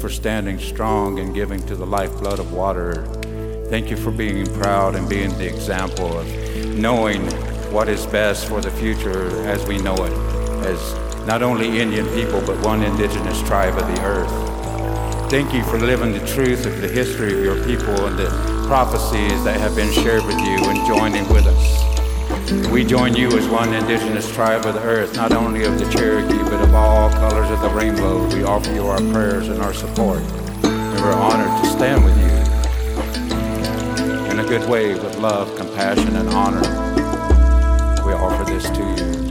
for standing strong and giving to the lifeblood of water. Thank you for being proud and being the example of knowing what is best for the future as we know it, as not only Indian people, but one indigenous tribe of the earth. Thank you for living the truth of the history of your people and the prophecies that have been shared with you and joining with us. We join you as one indigenous tribe of the earth, not only of the Cherokee, but of all colors of the rainbow. We offer you our prayers and our support. And we're honored to stand with you in a good way with love, compassion, and honor. We offer this to you.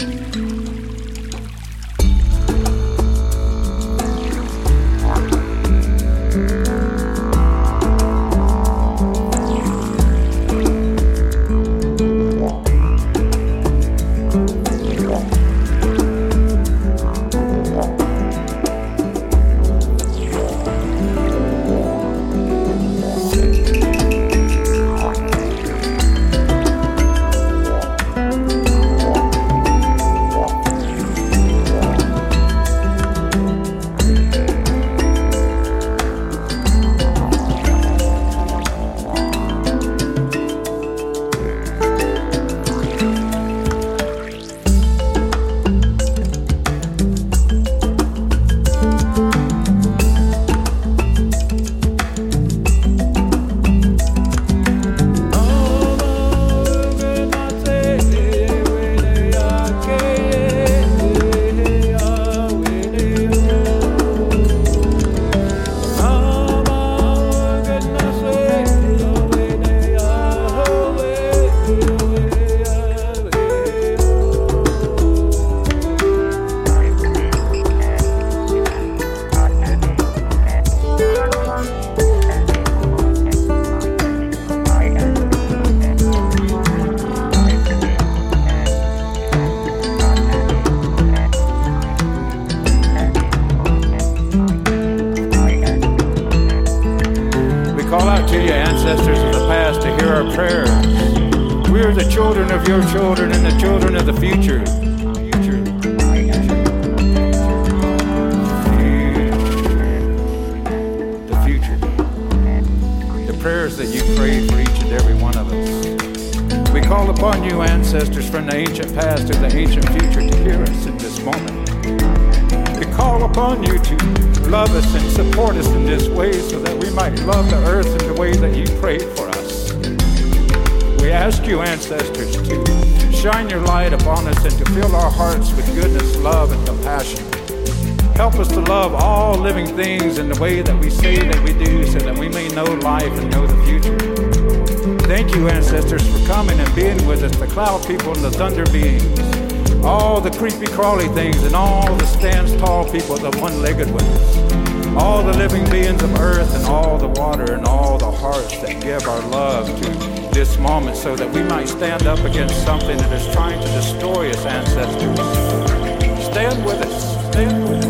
Creepy crawly things and all the stands tall people, the one-legged ones, all the living beings of earth and all the water and all the hearts that give our love to this moment so that we might stand up against something that is trying to destroy us, ancestors. Stand with us. Stand with us. Stand with us.